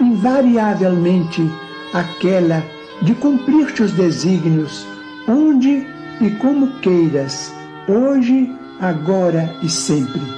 invariavelmente aquela de cumprir-te os desígnios, onde e como queiras, hoje, agora e sempre.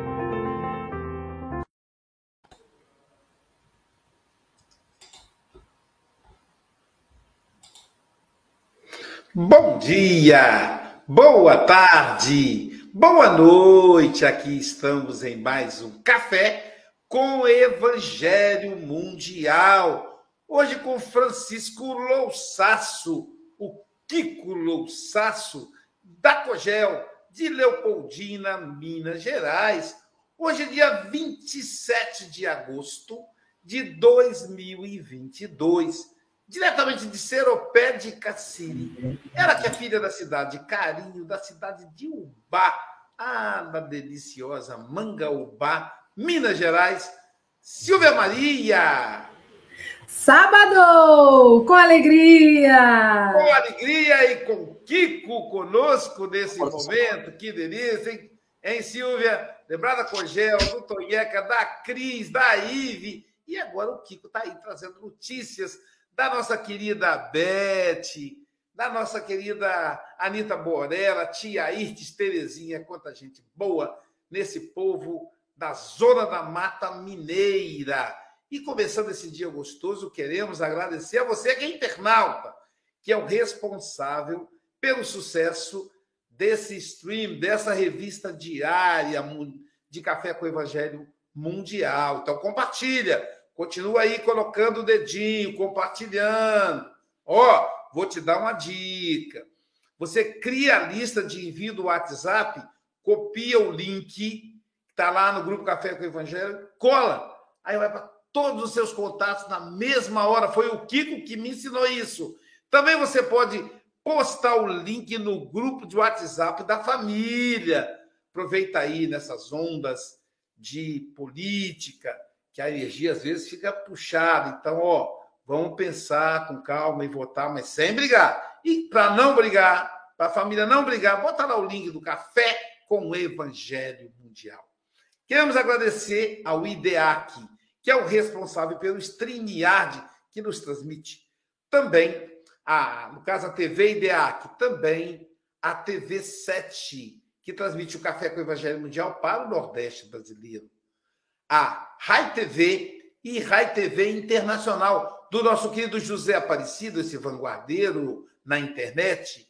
Bom dia, boa tarde, boa noite. Aqui estamos em mais um café com Evangelho Mundial. Hoje com Francisco Louçaço, o Kiko Louçaço, da Cogel, de Leopoldina, Minas Gerais. Hoje é dia 27 de agosto de 2022 diretamente de Seropé de Cassiri. Ela que é filha da cidade de Carinho, da cidade de Ubá, ah, da deliciosa Mangaubá, Minas Gerais. Silvia Maria! Sábado! Com alegria! Com alegria e com Kiko conosco nesse momento. Que delícia, hein? Hein, Silvia? Lembrar da Cogel, do Tonheca, da Cris, da Ive. E agora o Kiko está aí trazendo notícias da nossa querida Beth, da nossa querida Anitta Borella, tia Irtes, Terezinha, quanta gente boa nesse povo da Zona da Mata Mineira. E começando esse dia gostoso, queremos agradecer a você que é internauta, que é o responsável pelo sucesso desse stream, dessa revista diária de Café com o Evangelho Mundial. Então compartilha, Continua aí colocando o dedinho, compartilhando. Ó, vou te dar uma dica. Você cria a lista de envio do WhatsApp, copia o link que está lá no grupo Café com o Evangelho, cola. Aí vai para todos os seus contatos na mesma hora. Foi o Kiko que me ensinou isso. Também você pode postar o link no grupo de WhatsApp da família. Aproveita aí nessas ondas de política, que a energia às vezes fica puxada. Então, ó, vamos pensar com calma e votar, mas sem brigar. E para não brigar, para a família não brigar, bota lá o link do café com o Evangelho Mundial. Queremos agradecer ao IDEAC, que é o responsável pelo StreamYard, que nos transmite. Também, a, no caso, a TV IDEAC, também a TV 7, que transmite o Café com o Evangelho Mundial para o Nordeste brasileiro. A Rai TV e Rai TV Internacional, do nosso querido José Aparecido, esse vanguardeiro na internet.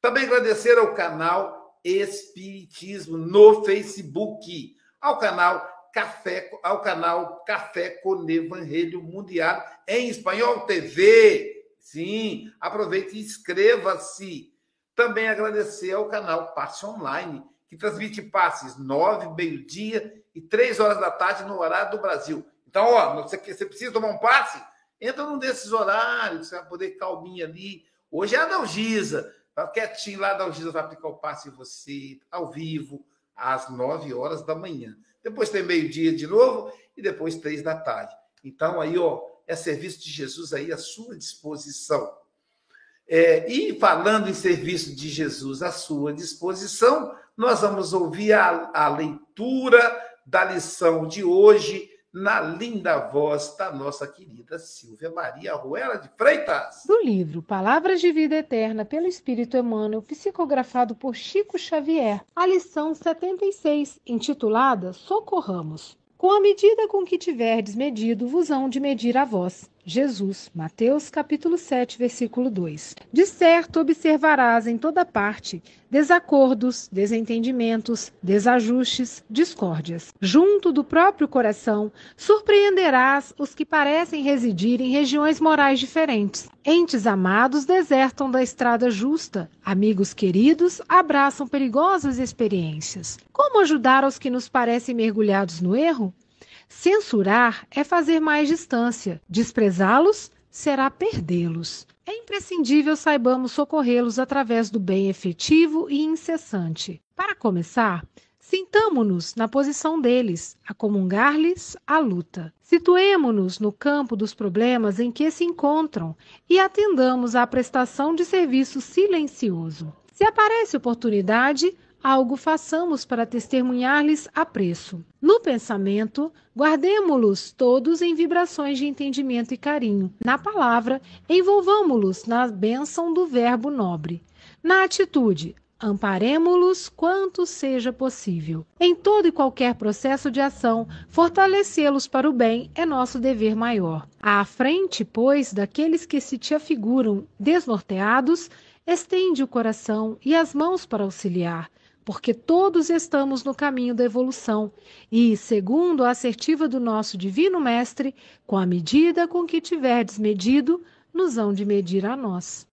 Também agradecer ao canal Espiritismo no Facebook, ao canal Café, ao canal Café com Evangelho Mundial em Espanhol TV. Sim, aproveite e inscreva-se. Também agradecer ao canal Passe Online, que transmite passes nove, meio-dia e três horas da tarde no horário do Brasil. Então, ó, você, você precisa tomar um passe? Entra num desses horários, você vai poder calminha ali. Hoje é a Dalgisa. Tá quietinho lá, a Dalgisa vai aplicar o passe em você, ao vivo, às nove horas da manhã. Depois tem meio-dia de novo e depois três da tarde. Então, aí, ó, é serviço de Jesus aí à sua disposição. É, e falando em serviço de Jesus à sua disposição, nós vamos ouvir a, a leitura da lição de hoje na linda voz da nossa querida Silvia Maria Ruela de Freitas. Do livro Palavras de Vida Eterna pelo Espírito Emmanuel, psicografado por Chico Xavier, a lição 76, intitulada Socorramos. Com a medida com que tiverdes medido, vos hão de medir a vós. Jesus, Mateus capítulo 7, versículo 2. De certo observarás em toda parte desacordos, desentendimentos, desajustes, discórdias. Junto do próprio coração, surpreenderás os que parecem residir em regiões morais diferentes. Entes amados desertam da estrada justa, amigos queridos abraçam perigosas experiências. Como ajudar aos que nos parecem mergulhados no erro? Censurar é fazer mais distância, desprezá-los será perdê-los. É imprescindível saibamos socorrê-los através do bem efetivo e incessante. Para começar, Sintamo-nos na posição deles, a comungar-lhes a luta. Situemo-nos no campo dos problemas em que se encontram e atendamos à prestação de serviço silencioso. Se aparece oportunidade, algo façamos para testemunhar-lhes apreço. No pensamento, guardemo-los todos em vibrações de entendimento e carinho. Na palavra, envolvamo-los na bênção do verbo nobre. Na atitude, amparemo-los quanto seja possível. Em todo e qualquer processo de ação, fortalecê-los para o bem é nosso dever maior. À frente, pois, daqueles que se te afiguram desnorteados, estende o coração e as mãos para auxiliar porque todos estamos no caminho da evolução e, segundo a assertiva do nosso Divino Mestre, com a medida com que tiverdes medido, nos hão de medir a nós.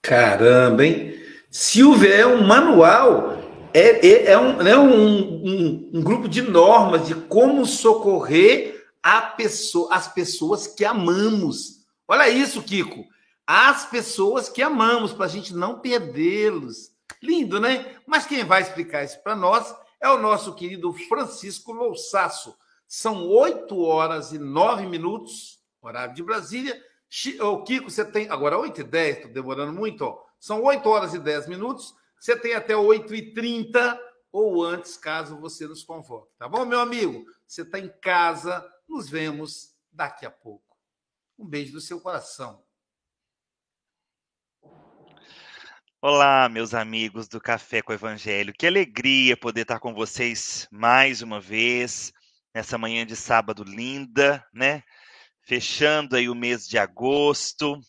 Caramba, hein? Silvia é um manual, é, é, é, um, é um, um, um, grupo de normas de como socorrer a pessoa, as pessoas que amamos. Olha isso, Kiko as pessoas que amamos, para a gente não perdê-los. Lindo, né? Mas quem vai explicar isso para nós é o nosso querido Francisco Louçaço. São oito horas e nove minutos, horário de Brasília. O Kiko, você tem. Agora, oito e dez, estou demorando muito, ó. São oito horas e dez minutos. Você tem até oito e trinta ou antes, caso você nos convoque. Tá bom, meu amigo? Você está em casa. Nos vemos daqui a pouco. Um beijo do seu coração. Olá, meus amigos do Café com o Evangelho. Que alegria poder estar com vocês mais uma vez nessa manhã de sábado linda, né? Fechando aí o mês de agosto.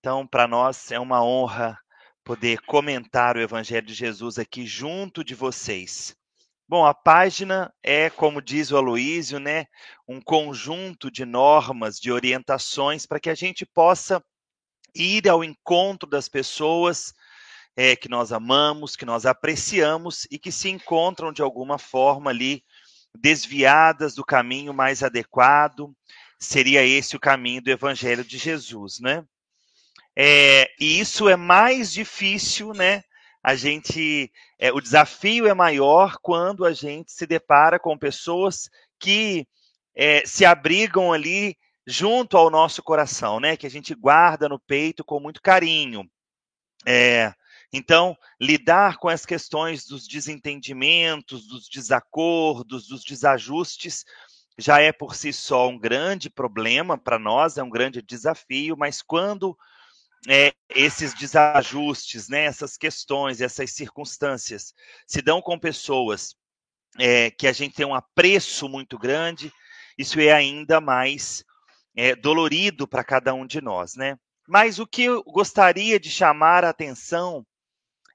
Então, para nós é uma honra poder comentar o Evangelho de Jesus aqui junto de vocês. Bom, a página é, como diz o Aloísio, né, um conjunto de normas, de orientações para que a gente possa ir ao encontro das pessoas é, que nós amamos, que nós apreciamos e que se encontram de alguma forma ali desviadas do caminho mais adequado. Seria esse o caminho do Evangelho de Jesus, né? É, e isso é mais difícil, né? A gente, é, o desafio é maior quando a gente se depara com pessoas que é, se abrigam ali junto ao nosso coração, né? Que a gente guarda no peito com muito carinho. É, então, lidar com as questões dos desentendimentos, dos desacordos, dos desajustes, já é por si só um grande problema para nós, é um grande desafio, mas quando é, esses desajustes, né, essas questões, essas circunstâncias se dão com pessoas é, que a gente tem um apreço muito grande, isso é ainda mais é, dolorido para cada um de nós, né? Mas o que eu gostaria de chamar a atenção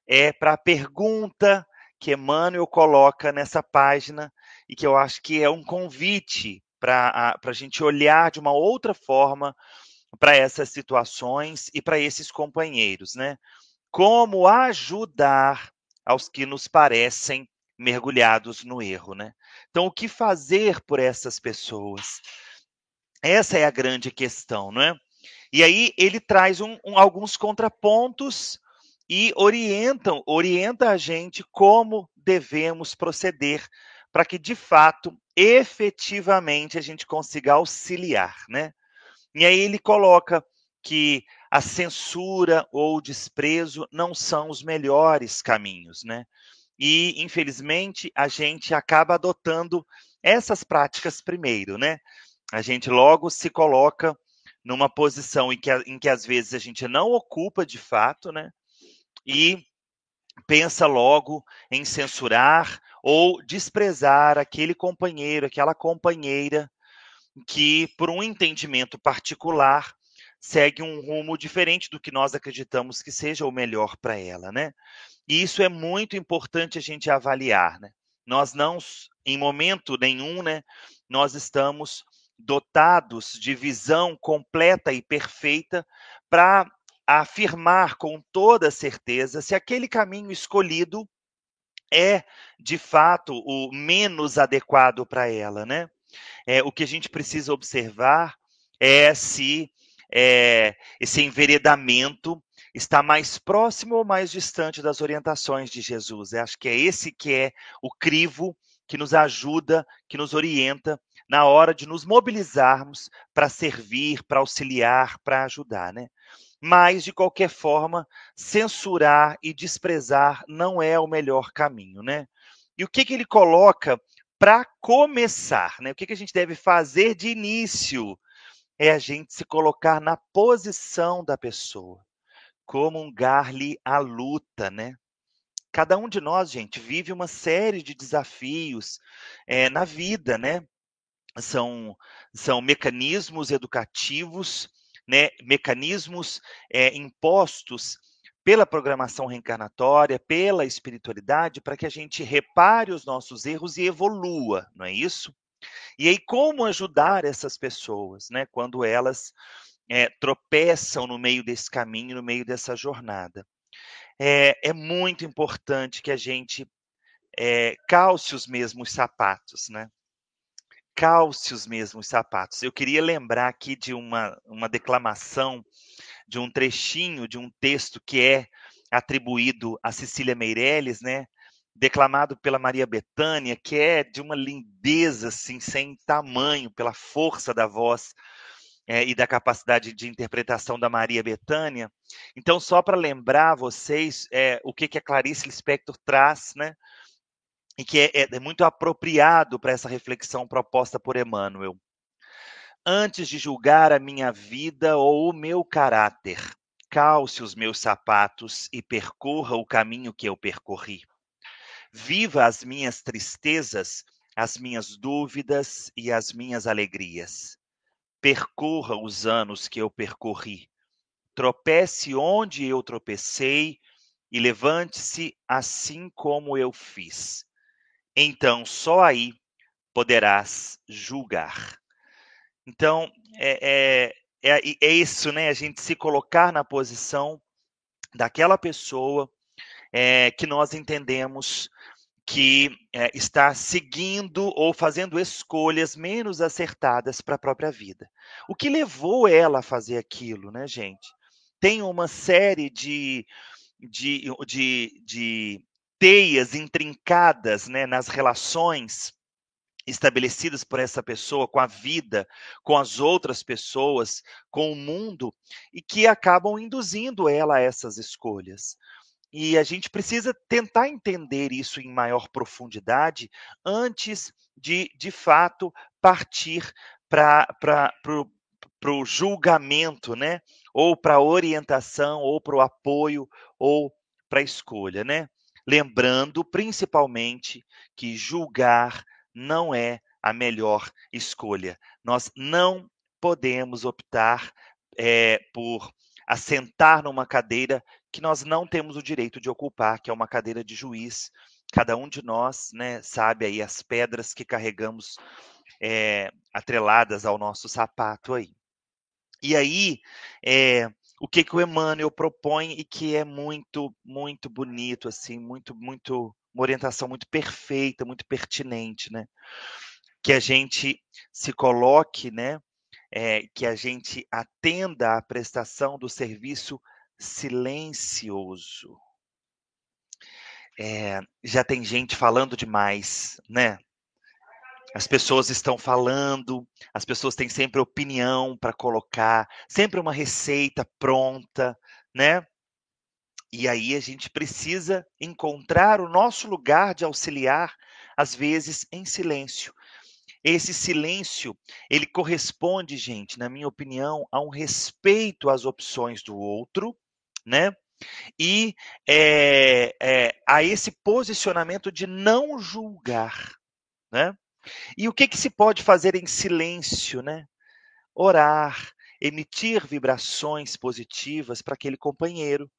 é para a pergunta que Emmanuel coloca nessa página e que eu acho que é um convite para a gente olhar de uma outra forma para essas situações e para esses companheiros, né? Como ajudar aos que nos parecem mergulhados no erro, né? Então, o que fazer por essas pessoas? Essa é a grande questão, não é? E aí ele traz um, um, alguns contrapontos e orientam, orienta a gente como devemos proceder para que de fato, efetivamente a gente consiga auxiliar, né? E aí ele coloca que a censura ou o desprezo não são os melhores caminhos, né? E infelizmente a gente acaba adotando essas práticas primeiro, né? A gente logo se coloca numa posição em que, em que às vezes a gente não ocupa de fato, né? E pensa logo em censurar ou desprezar aquele companheiro, aquela companheira que, por um entendimento particular, segue um rumo diferente do que nós acreditamos que seja o melhor para ela, né? E isso é muito importante a gente avaliar, né? Nós não, em momento nenhum, né, nós estamos dotados de visão completa e perfeita para afirmar com toda certeza se aquele caminho escolhido é de fato o menos adequado para ela, né? É, o que a gente precisa observar é se é, esse enveredamento está mais próximo ou mais distante das orientações de Jesus. Eu acho que é esse que é o crivo que nos ajuda, que nos orienta na hora de nos mobilizarmos para servir, para auxiliar, para ajudar, né? Mas, de qualquer forma, censurar e desprezar não é o melhor caminho, né? E o que, que ele coloca para começar, né? O que, que a gente deve fazer de início? É a gente se colocar na posição da pessoa, comungar-lhe a luta, né? Cada um de nós, gente, vive uma série de desafios é, na vida, né? São, são mecanismos educativos né, mecanismos é, impostos pela programação reencarnatória, pela espiritualidade, para que a gente repare os nossos erros e evolua, não é isso? E aí, como ajudar essas pessoas, né, quando elas é, tropeçam no meio desse caminho, no meio dessa jornada? É, é muito importante que a gente é, calce os mesmos sapatos, né? Calce os mesmos sapatos. Eu queria lembrar aqui de uma, uma declamação, de um trechinho de um texto que é atribuído a Cecília Meirelles, né? Declamado pela Maria Bethânia, que é de uma lindeza assim, sem tamanho, pela força da voz é, e da capacidade de interpretação da Maria Bethânia. Então, só para lembrar vocês é, o que, que a Clarice Lispector traz, né? E que é, é, é muito apropriado para essa reflexão proposta por Emmanuel. Antes de julgar a minha vida ou o meu caráter, calce os meus sapatos e percorra o caminho que eu percorri. Viva as minhas tristezas, as minhas dúvidas e as minhas alegrias. Percorra os anos que eu percorri. Tropece onde eu tropecei e levante-se assim como eu fiz então só aí poderás julgar. Então, é, é, é, é, isso, né? A gente se colocar na posição daquela pessoa é, que nós entendemos que é, está seguindo ou fazendo escolhas menos acertadas para a própria vida. O que levou ela a fazer aquilo, né, gente? Tem uma série de, de, de, de teias intrincadas né, nas relações estabelecidas por essa pessoa com a vida, com as outras pessoas, com o mundo, e que acabam induzindo ela a essas escolhas. E a gente precisa tentar entender isso em maior profundidade antes de, de fato, partir para o julgamento, né? Ou para a orientação, ou para o apoio, ou para a escolha, né? Lembrando, principalmente, que julgar não é a melhor escolha. Nós não podemos optar é, por assentar numa cadeira que nós não temos o direito de ocupar, que é uma cadeira de juiz. Cada um de nós, né, sabe aí as pedras que carregamos é, atreladas ao nosso sapato aí. E aí, é, o que que o Emmanuel propõe e que é muito, muito bonito, assim, muito, muito, uma orientação muito perfeita, muito pertinente, né? Que a gente se coloque, né? É, que a gente atenda à prestação do serviço silencioso. É, já tem gente falando demais, né? As pessoas estão falando, as pessoas têm sempre opinião para colocar, sempre uma receita pronta, né? E aí a gente precisa encontrar o nosso lugar de auxiliar, às vezes em silêncio. Esse silêncio, ele corresponde, gente, na minha opinião, a um respeito às opções do outro, né? E é, é, a esse posicionamento de não julgar, né? E o que, que se pode fazer em silêncio, né? Orar, emitir vibrações positivas para aquele companheiro.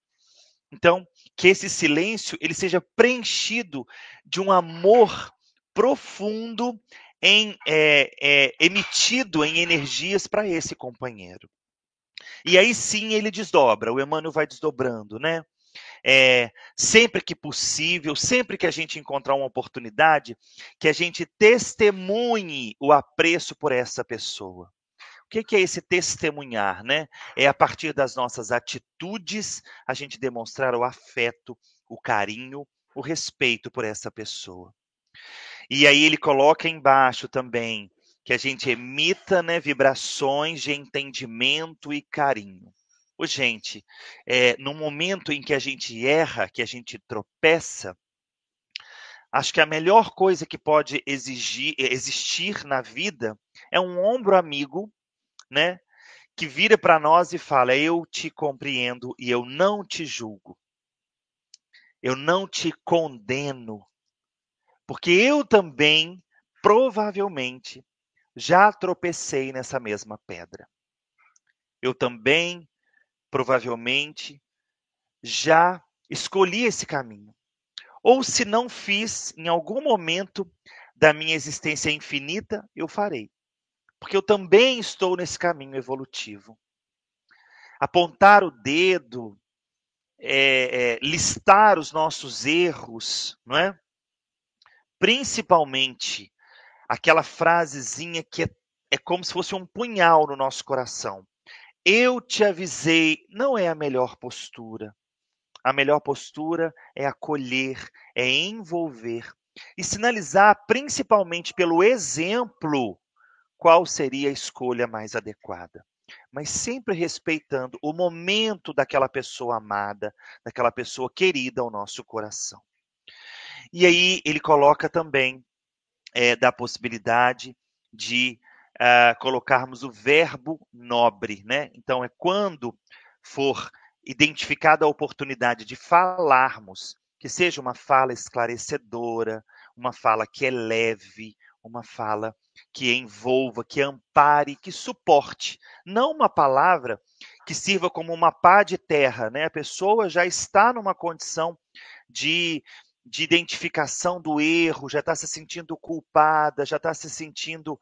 Então, que esse silêncio ele seja preenchido de um amor profundo em é, é, emitido em energias para esse companheiro. E aí sim ele desdobra, o Emmanuel vai desdobrando, né? É, sempre que possível, sempre que a gente encontrar uma oportunidade, que a gente testemunhe o apreço por essa pessoa. O que é esse testemunhar, né? É a partir das nossas atitudes a gente demonstrar o afeto, o carinho, o respeito por essa pessoa. E aí ele coloca embaixo também que a gente emita né, vibrações de entendimento e carinho. Ô, gente, é, no momento em que a gente erra, que a gente tropeça, acho que a melhor coisa que pode exigir, existir na vida é um ombro amigo, né? Que vira para nós e fala: Eu te compreendo e eu não te julgo. Eu não te condeno. Porque eu também, provavelmente, já tropecei nessa mesma pedra. Eu também, provavelmente, já escolhi esse caminho. Ou se não fiz, em algum momento da minha existência infinita, eu farei. Porque eu também estou nesse caminho evolutivo. Apontar o dedo, é, é, listar os nossos erros, não é? Principalmente aquela frasezinha que é, é como se fosse um punhal no nosso coração. Eu te avisei, não é a melhor postura. A melhor postura é acolher, é envolver e sinalizar, principalmente pelo exemplo, qual seria a escolha mais adequada. Mas sempre respeitando o momento daquela pessoa amada, daquela pessoa querida ao nosso coração. E aí ele coloca também é, da possibilidade de uh, colocarmos o verbo nobre, né? Então, é quando for identificada a oportunidade de falarmos, que seja uma fala esclarecedora, uma fala que é leve, uma fala que envolva, que ampare, que suporte, não uma palavra que sirva como uma pá de terra, né? A pessoa já está numa condição de de identificação do erro, já está se sentindo culpada, já está se sentindo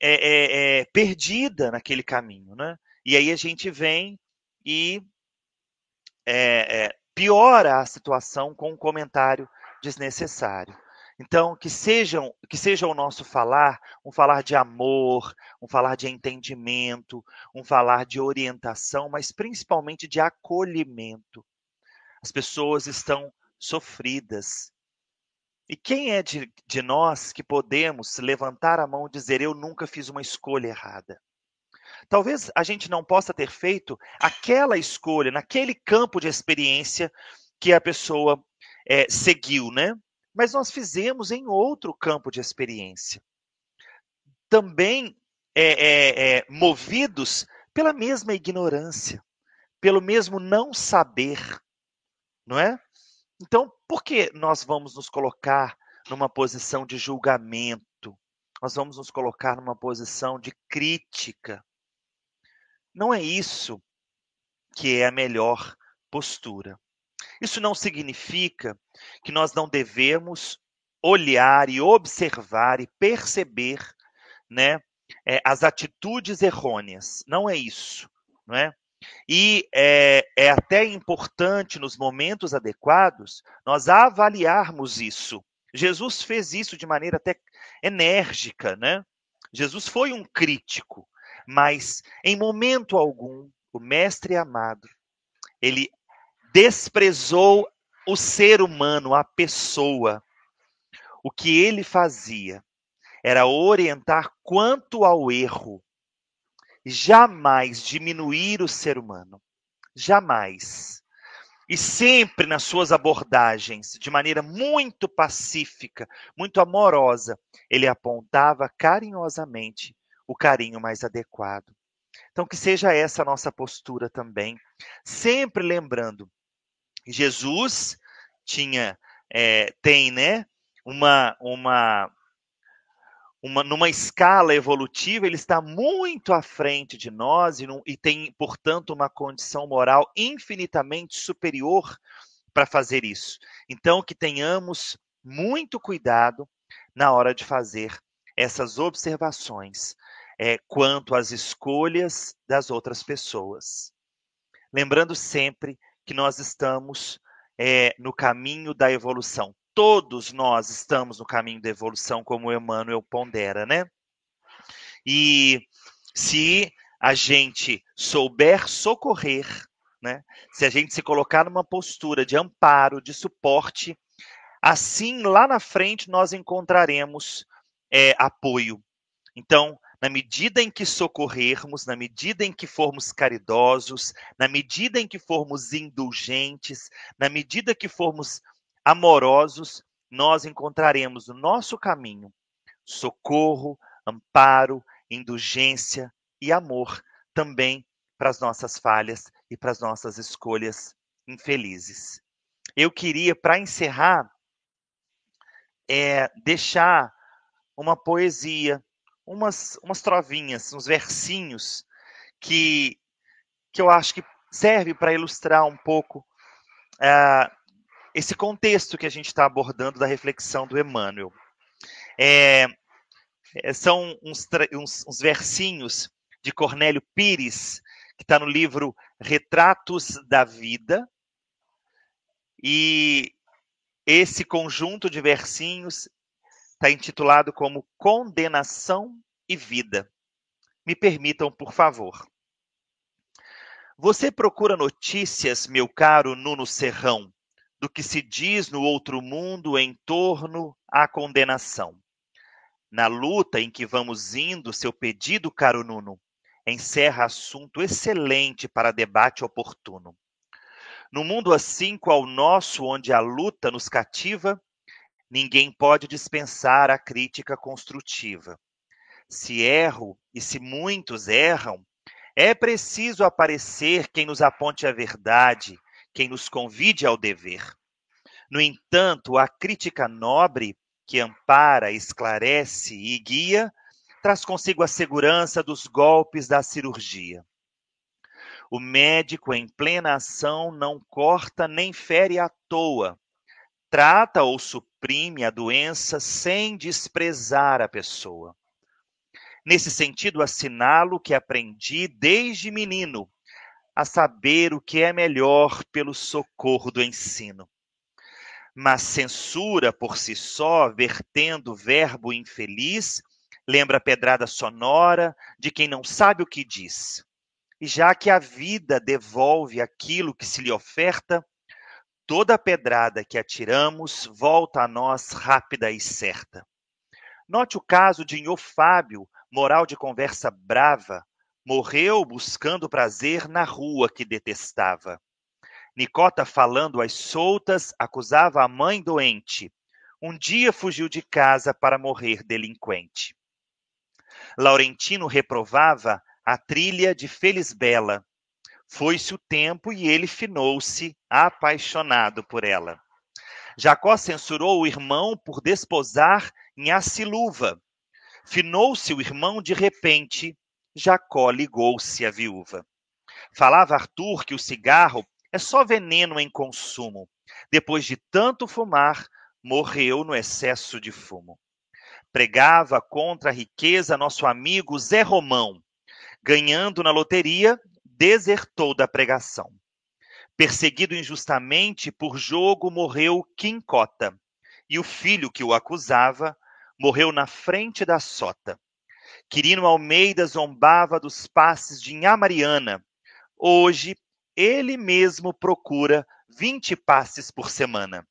é, é, é, perdida naquele caminho, né? E aí a gente vem e é, é, piora a situação com um comentário desnecessário. Então, que sejam, que seja o nosso falar um falar de amor, um falar de entendimento, um falar de orientação, mas principalmente de acolhimento. As pessoas estão sofridas. E quem é de, de nós que podemos levantar a mão e dizer: Eu nunca fiz uma escolha errada? Talvez a gente não possa ter feito aquela escolha, naquele campo de experiência que a pessoa é, seguiu, né? Mas nós fizemos em outro campo de experiência. Também é, é, movidos pela mesma ignorância, pelo mesmo não saber, não é? Então, por que nós vamos nos colocar numa posição de julgamento? Nós vamos nos colocar numa posição de crítica. Não é isso que é a melhor postura. Isso não significa que nós não devemos olhar e observar e perceber, né, é, as atitudes errôneas. Não é isso, não é? E é, é até importante, nos momentos adequados, nós avaliarmos isso. Jesus fez isso de maneira até enérgica, né? Jesus foi um crítico, mas em momento algum, o mestre amado, ele desprezou o ser humano, a pessoa. O que ele fazia era orientar quanto ao erro, jamais diminuir o ser humano. Jamais. E sempre nas suas abordagens, de maneira muito pacífica, muito amorosa, ele apontava carinhosamente o carinho mais adequado. Então, que seja essa a nossa postura também, sempre lembrando Jesus tinha, é, tem, né, uma, uma, uma, numa escala evolutiva, ele está muito à frente de nós e, e tem, portanto, uma condição moral infinitamente superior para fazer isso. Então, que tenhamos muito cuidado na hora de fazer essas observações é, quanto às escolhas das outras pessoas. Lembrando sempre que nós estamos é, no caminho da evolução. Todos nós estamos no caminho da evolução, como Emmanuel pondera, né? E se a gente souber socorrer, né? Se a gente se colocar numa postura de amparo, de suporte, assim lá na frente nós encontraremos é, apoio. Então, na medida em que socorrermos, na medida em que formos caridosos, na medida em que formos indulgentes, na medida que formos amorosos, nós encontraremos no nosso caminho socorro, amparo, indulgência e amor também para as nossas falhas e para as nossas escolhas infelizes. Eu queria, para encerrar, é, deixar uma poesia umas, umas trovinhas, uns versinhos que, que eu acho que serve para ilustrar um pouco uh, esse contexto que a gente está abordando da reflexão do Emmanuel. É, é são uns, uns, uns versinhos de Cornélio Pires, que está no livro Retratos da Vida. E esse conjunto de versinhos está intitulado como Condenação e Vida. Me permitam, por favor. Você procura notícias, meu caro Nuno Serrão, do que se diz no outro mundo em torno à condenação. Na luta em que vamos indo, seu pedido, caro Nuno, encerra assunto excelente para debate oportuno. No mundo assim qual nosso, onde a luta nos cativa, Ninguém pode dispensar a crítica construtiva. Se erro, e se muitos erram, é preciso aparecer quem nos aponte a verdade, quem nos convide ao dever. No entanto, a crítica nobre, que ampara, esclarece e guia, traz consigo a segurança dos golpes da cirurgia. O médico, em plena ação, não corta nem fere à toa, trata ou suprime a doença sem desprezar a pessoa. Nesse sentido, assinalo que aprendi desde menino a saber o que é melhor pelo socorro do ensino. Mas censura por si só, vertendo verbo infeliz, lembra a pedrada sonora de quem não sabe o que diz. E já que a vida devolve aquilo que se lhe oferta, toda pedrada que atiramos volta a nós rápida e certa. Note o caso de Nhô Fábio, moral de conversa brava, morreu buscando prazer na rua que detestava. Nicota, falando às soltas, acusava a mãe doente. Um dia fugiu de casa para morrer delinquente. Laurentino reprovava a trilha de Felisbela. Foi-se o tempo e ele finou-se, apaixonado por ela. Jacó censurou o irmão por desposar em Aciluva. Finou-se o irmão de repente, Jacó ligou-se à viúva. Falava Arthur que o cigarro é só veneno em consumo. Depois de tanto fumar, morreu no excesso de fumo. Pregava contra a riqueza nosso amigo Zé Romão. Ganhando na loteria, desertou da pregação. Perseguido injustamente por jogo, morreu Quincota. E o filho que o acusava morreu na frente da sota. Quirino Almeida zombava dos passes de Inhá Mariana. Hoje, ele mesmo procura 20 passes por semana.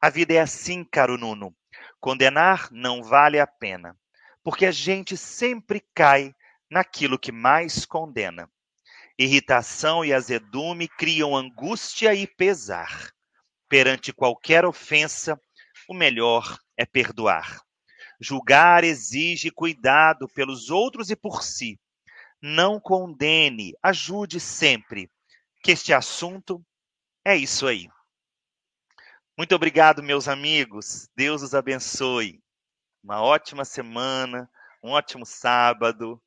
A vida é assim, caro Nuno. Condenar não vale a pena, porque a gente sempre cai naquilo que mais condena. Irritação e azedume criam angústia e pesar. Perante qualquer ofensa, o melhor é perdoar. Julgar exige cuidado pelos outros e por si. Não condene, ajude sempre, que este assunto é isso aí. Muito obrigado, meus amigos. Deus os abençoe. Uma ótima semana, um ótimo sábado.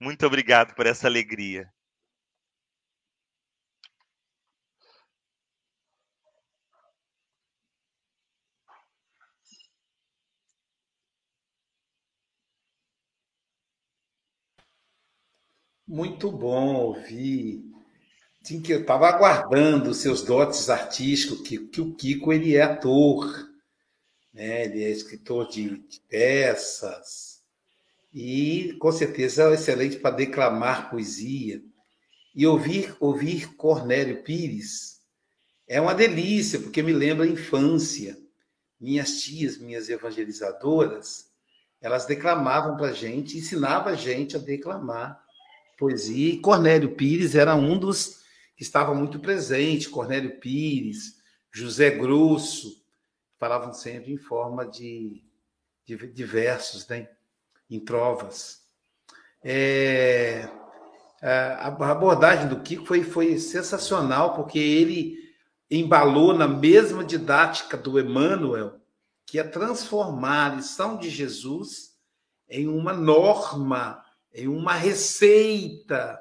Muito obrigado por essa alegria. Muito bom ouvir. Sim, que eu estava aguardando os seus dotes artísticos, que, que o Kiko ele é ator, né? ele é escritor de, de peças, e com certeza é excelente para declamar poesia. E ouvir, ouvir Cornélio Pires é uma delícia, porque me lembra a infância. Minhas tias, minhas evangelizadoras, elas declamavam para a gente, ensinavam a gente a declamar poesia. E Cornélio Pires era um dos que estava muito presente. Cornélio Pires, José Grosso, falavam sempre em forma de, de, de versos, né? em trovas. É, a abordagem do Kiko foi, foi sensacional, porque ele embalou na mesma didática do Emmanuel, que é transformar a lição de Jesus em uma norma uma receita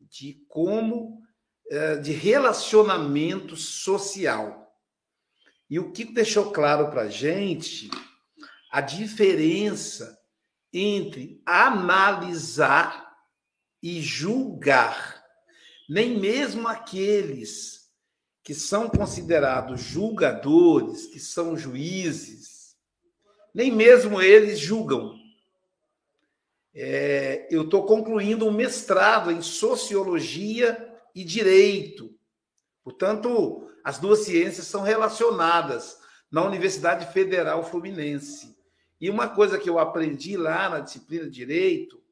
de como eh, de relacionamento social. E o que deixou claro para gente a diferença entre analisar e julgar. Nem mesmo aqueles que são considerados julgadores, que são juízes, nem mesmo eles julgam. É, eu estou concluindo um mestrado em sociologia e direito. Portanto, as duas ciências são relacionadas na Universidade Federal Fluminense. E uma coisa que eu aprendi lá na disciplina de direito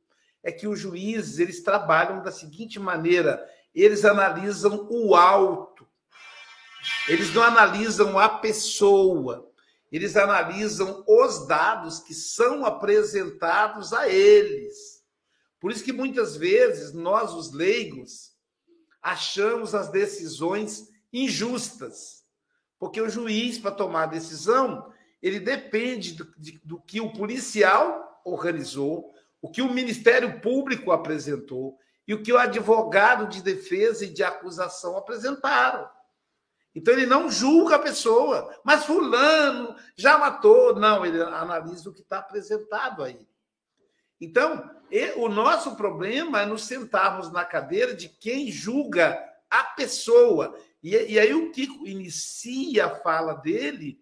é que os juízes eles trabalham da seguinte maneira: eles analisam o alto, eles não analisam a pessoa eles analisam os dados que são apresentados a eles. Por isso que muitas vezes nós, os leigos, achamos as decisões injustas. Porque o juiz, para tomar a decisão, ele depende do, de, do que o policial organizou, o que o Ministério Público apresentou e o que o advogado de defesa e de acusação apresentaram. Então ele não julga a pessoa, mas fulano já matou. Não, ele analisa o que está apresentado aí. Então, o nosso problema é nos sentarmos na cadeira de quem julga a pessoa E, e aí o Kiko inicia a fala dele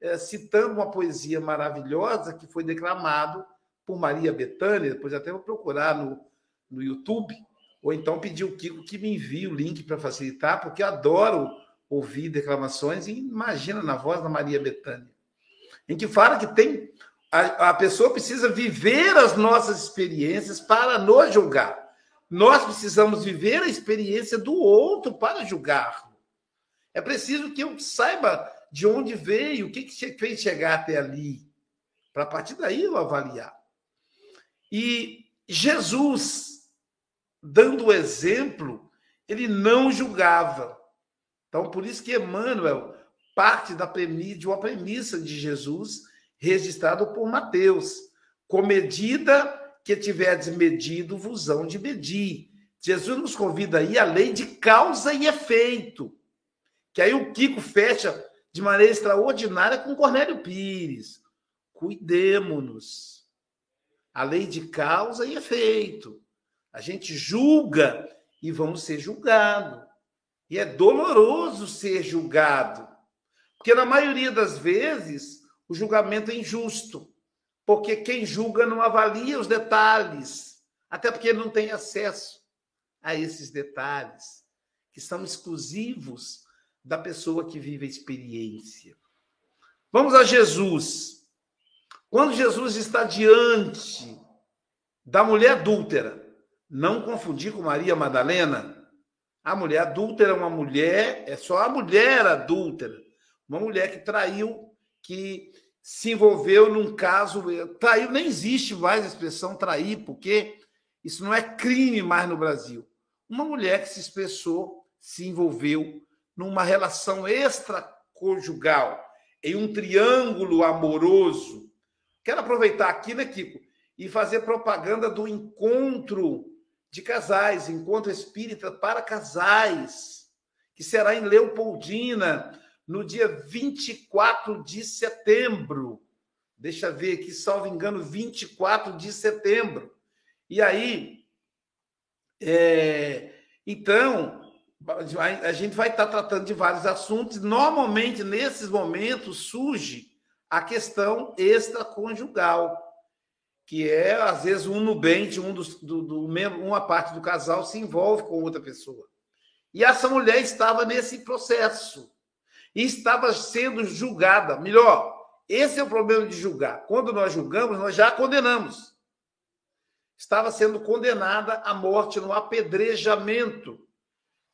é, citando uma poesia maravilhosa que foi declamado por Maria Bethânia, depois até vou procurar no, no YouTube, ou então pedir o Kiko que me envie o link para facilitar, porque eu adoro ouvir declamações e imagina na voz da Maria Bethânia, em que fala que tem a, a pessoa precisa viver as nossas experiências para nos julgar. Nós precisamos viver a experiência do outro para julgar. É preciso que eu saiba de onde veio, o que, que fez chegar até ali, para a partir daí eu avaliar. E Jesus, dando o exemplo, ele não julgava. Então, por isso que Emmanuel parte da premissa, de uma premissa de Jesus, registrado por Mateus. Com medida que tiverdes medido, vos hão de medir. Jesus nos convida aí a lei de causa e efeito. Que aí o Kiko fecha de maneira extraordinária com Cornélio Pires. Cuidemos-nos. A lei de causa e efeito. A gente julga e vamos ser julgados. E é doloroso ser julgado. Porque na maioria das vezes o julgamento é injusto. Porque quem julga não avalia os detalhes, até porque não tem acesso a esses detalhes, que são exclusivos da pessoa que vive a experiência. Vamos a Jesus. Quando Jesus está diante da mulher adúltera, não confundir com Maria Madalena, a mulher adúltera é uma mulher, é só a mulher adúltera, uma mulher que traiu, que se envolveu num caso. Traiu, nem existe mais a expressão trair, porque isso não é crime mais no Brasil. Uma mulher que se expressou, se envolveu numa relação extraconjugal, em um triângulo amoroso. Quero aproveitar aqui, né, Kiko, e fazer propaganda do encontro de casais, encontro espírita para casais, que será em Leopoldina, no dia 24 de setembro. Deixa eu ver aqui, salvo engano, 24 de setembro. E aí, é, então, a gente vai estar tratando de vários assuntos. Normalmente, nesses momentos, surge a questão extraconjugal que é, às vezes, um nubente, um dos, do, do membro, uma parte do casal se envolve com outra pessoa. E essa mulher estava nesse processo e estava sendo julgada. Melhor, esse é o problema de julgar. Quando nós julgamos, nós já condenamos. Estava sendo condenada à morte no apedrejamento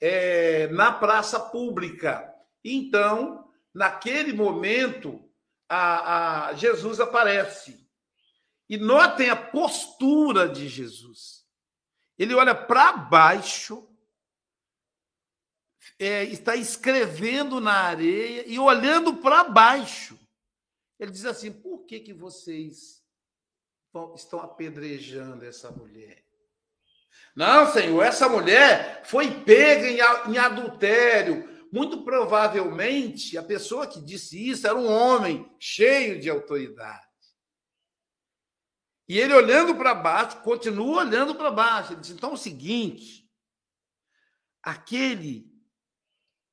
é, na praça pública. Então, naquele momento, a, a Jesus aparece e notem a postura de Jesus. Ele olha para baixo, é, está escrevendo na areia e olhando para baixo. Ele diz assim: por que, que vocês estão apedrejando essa mulher? Não, Senhor, essa mulher foi pega em, em adultério. Muito provavelmente a pessoa que disse isso era um homem cheio de autoridade. E ele olhando para baixo, continua olhando para baixo. Ele diz: então é o seguinte: aquele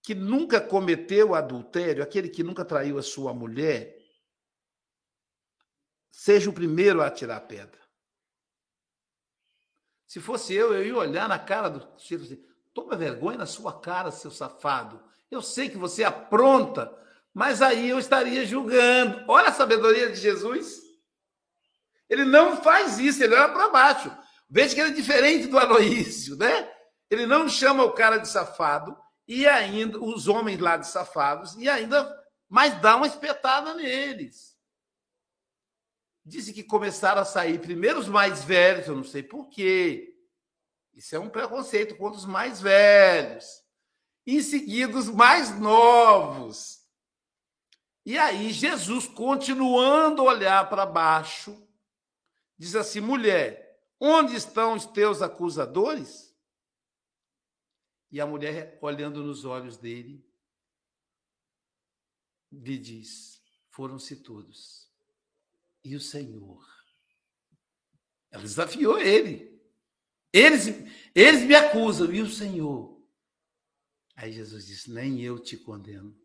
que nunca cometeu adultério, aquele que nunca traiu a sua mulher, seja o primeiro a atirar a pedra. Se fosse eu, eu ia olhar na cara do Chico toma vergonha na sua cara, seu safado. Eu sei que você apronta, mas aí eu estaria julgando. Olha a sabedoria de Jesus. Ele não faz isso, ele olha para baixo. Veja que ele é diferente do Aloísio, né? Ele não chama o cara de safado e ainda os homens lá de safados e ainda mais dá uma espetada neles. Disse que começaram a sair primeiro os mais velhos, eu não sei por quê. Isso é um preconceito contra os mais velhos. Em seguida, os mais novos. E aí, Jesus, continuando a olhar para baixo, diz assim: mulher, onde estão os teus acusadores? E a mulher, olhando nos olhos dele, lhe diz: foram-se todos. E o Senhor? Ela desafiou ele. Eles, eles me acusam, e o Senhor? Aí Jesus disse: Nem eu te condeno.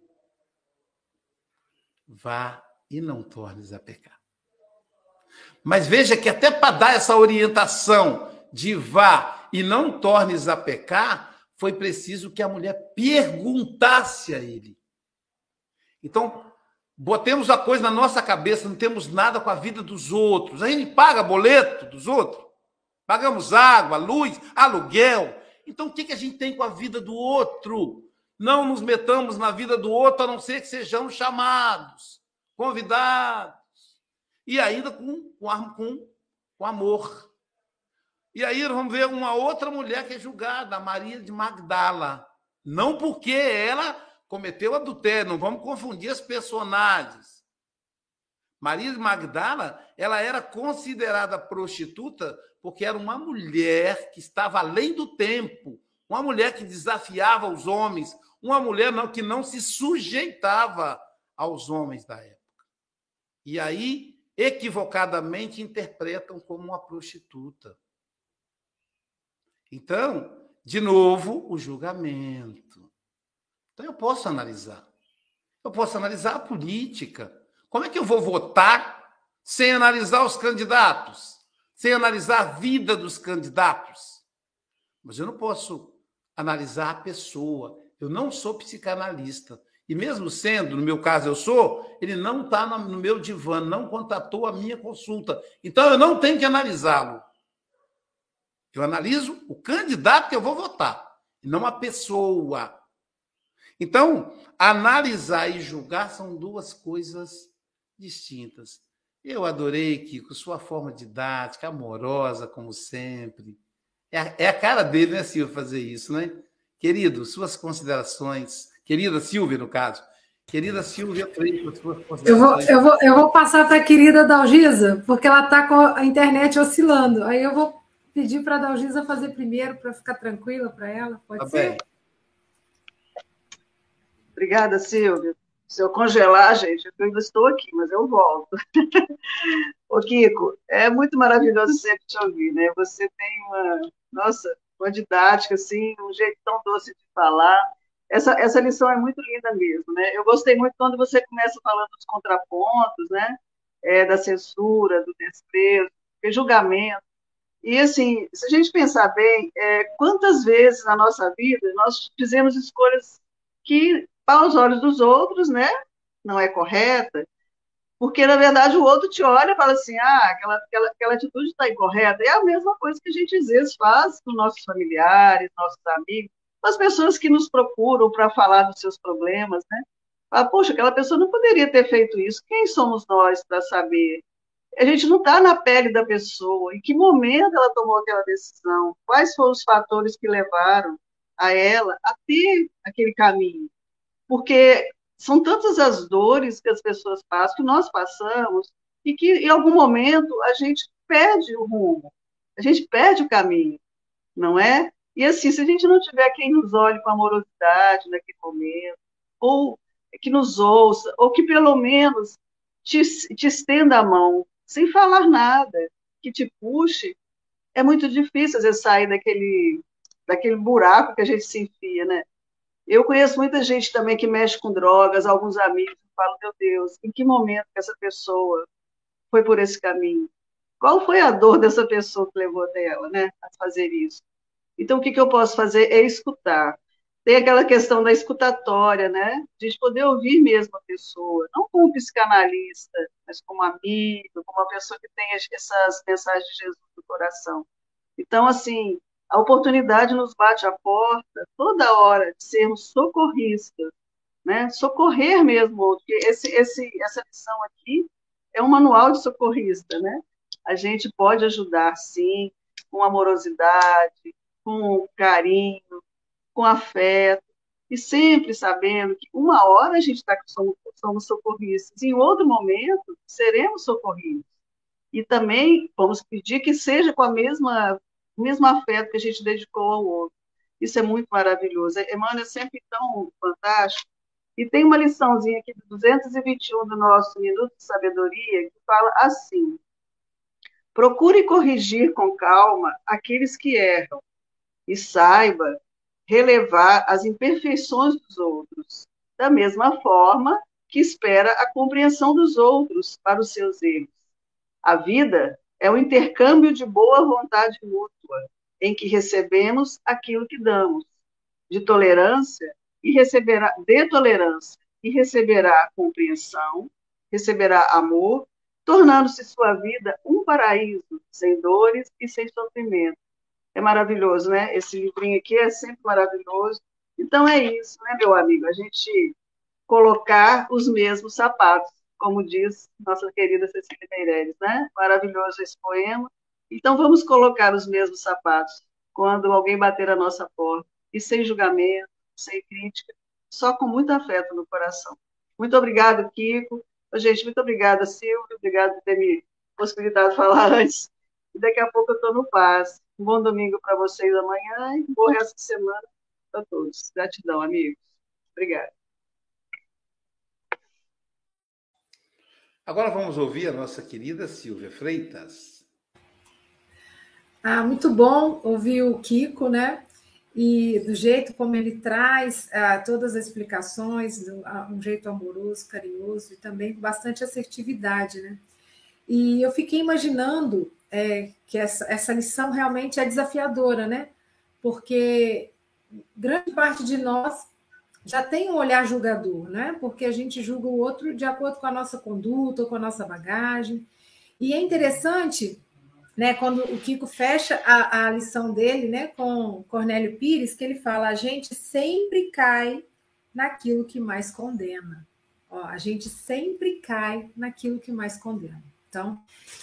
Vá e não tornes a pecar. Mas veja que até para dar essa orientação de vá e não tornes a pecar, foi preciso que a mulher perguntasse a ele. Então, botemos a coisa na nossa cabeça, não temos nada com a vida dos outros. A gente paga boleto dos outros, pagamos água, luz, aluguel. Então, o que a gente tem com a vida do outro? Não nos metamos na vida do outro, a não ser que sejamos chamados, convidados, e ainda com, com, com amor. E aí vamos ver uma outra mulher que é julgada, Maria de Magdala. Não porque ela cometeu adultério, não vamos confundir as personagens. Maria de Magdala, ela era considerada prostituta porque era uma mulher que estava além do tempo, uma mulher que desafiava os homens, uma mulher que não se sujeitava aos homens da época. E aí, equivocadamente, interpretam como uma prostituta. Então, de novo, o julgamento. Então, eu posso analisar. Eu posso analisar a política. Como é que eu vou votar sem analisar os candidatos? Sem analisar a vida dos candidatos? Mas eu não posso analisar a pessoa. Eu não sou psicanalista. E mesmo sendo, no meu caso eu sou, ele não está no meu divã, não contatou a minha consulta. Então eu não tenho que analisá-lo. Eu analiso o candidato que eu vou votar, não a pessoa. Então, analisar e julgar são duas coisas distintas. Eu adorei, Kiko, sua forma didática, amorosa, como sempre. É a, é cara dele, né, Silvia, fazer isso, né? Querido, suas considerações. Querida Silvia, no caso. Querida Silvia Freitas. Eu vou, eu vou, eu vou passar para a querida Dalgisa, porque ela está com a internet oscilando. Aí eu vou pedir para a Dalgisa fazer primeiro, para ficar tranquila para ela. Pode tá ser? Bem. Obrigada, Silvia. Se eu congelar, gente, eu ainda estou aqui, mas eu volto. Ô, Kiko, é muito maravilhoso sempre te ouvir, né? Você tem uma, nossa, uma didática, assim, um jeito tão doce de falar. Essa, essa lição é muito linda mesmo, né? Eu gostei muito quando você começa falando dos contrapontos, né? É, da censura, do desprezo, do julgamento. E, assim, se a gente pensar bem, é, quantas vezes na nossa vida nós fizemos escolhas que, aos olhos dos outros, né, não é correta, porque, na verdade, o outro te olha e fala assim, ah, aquela, aquela, aquela atitude está incorreta. É a mesma coisa que a gente, às vezes, faz com nossos familiares, nossos amigos, as pessoas que nos procuram para falar dos seus problemas, né? Fala, poxa, aquela pessoa não poderia ter feito isso. Quem somos nós para saber a gente não está na pele da pessoa, em que momento ela tomou aquela decisão, quais foram os fatores que levaram a ela a ter aquele caminho. Porque são tantas as dores que as pessoas passam, que nós passamos, e que em algum momento a gente perde o rumo, a gente perde o caminho, não é? E assim, se a gente não tiver quem nos olhe com amorosidade naquele momento, ou que nos ouça, ou que pelo menos te, te estenda a mão, sem falar nada, que te puxe, é muito difícil às vezes sair daquele, daquele buraco que a gente se enfia, né? Eu conheço muita gente também que mexe com drogas, alguns amigos que falam, meu Deus, em que momento que essa pessoa foi por esse caminho? Qual foi a dor dessa pessoa que levou até ela, né, a fazer isso? Então, o que, que eu posso fazer é escutar. Tem aquela questão da escutatória, né? De a gente poder ouvir mesmo a pessoa, não como psicanalista, mas como amigo, como uma pessoa que tem essas mensagens de Jesus no coração. Então, assim, a oportunidade nos bate a porta toda hora de sermos socorristas, né? Socorrer mesmo porque esse, esse, essa lição aqui é um manual de socorrista, né? A gente pode ajudar, sim, com amorosidade, com carinho, com afeto, e sempre sabendo que uma hora a gente está somos, somos socorristas, em outro momento seremos socorridos. E também vamos pedir que seja com a mesma mesmo afeto que a gente dedicou ao outro. Isso é muito maravilhoso. Emmanuel é sempre tão fantástico. E tem uma liçãozinha aqui do 221 do nosso Minuto de Sabedoria que fala assim: Procure corrigir com calma aqueles que erram e saiba relevar as imperfeições dos outros, da mesma forma que espera a compreensão dos outros para os seus erros. A vida é o intercâmbio de boa vontade mútua, em que recebemos aquilo que damos, de tolerância e receberá de tolerância e receberá compreensão, receberá amor, tornando-se sua vida um paraíso, sem dores e sem sofrimento. É maravilhoso, né? Esse livrinho aqui é sempre maravilhoso. Então é isso, né, meu amigo? A gente colocar os mesmos sapatos, como diz nossa querida Cecília Meireles, né? Maravilhoso esse poema. Então vamos colocar os mesmos sapatos quando alguém bater a nossa porta e sem julgamento, sem crítica, só com muito afeto no coração. Muito obrigado, Kiko. Gente, muito obrigada, Silvio. Obrigado por ter me possibilitado falar antes. E daqui a pouco eu estou no paz. Um bom domingo para vocês amanhã e um bom resto de semana para todos. Gratidão, amigos. Obrigada. Agora vamos ouvir a nossa querida Silvia Freitas. Ah, muito bom ouvir o Kiko, né? E do jeito como ele traz ah, todas as explicações, do, ah, um jeito amoroso, carinhoso e também com bastante assertividade, né? E eu fiquei imaginando é, que essa, essa lição realmente é desafiadora, né? Porque grande parte de nós já tem um olhar julgador, né? Porque a gente julga o outro de acordo com a nossa conduta com a nossa bagagem. E é interessante, né, quando o Kiko fecha a, a lição dele, né, com Cornélio Pires, que ele fala: a gente sempre cai naquilo que mais condena. Ó, a gente sempre cai naquilo que mais condena. Então,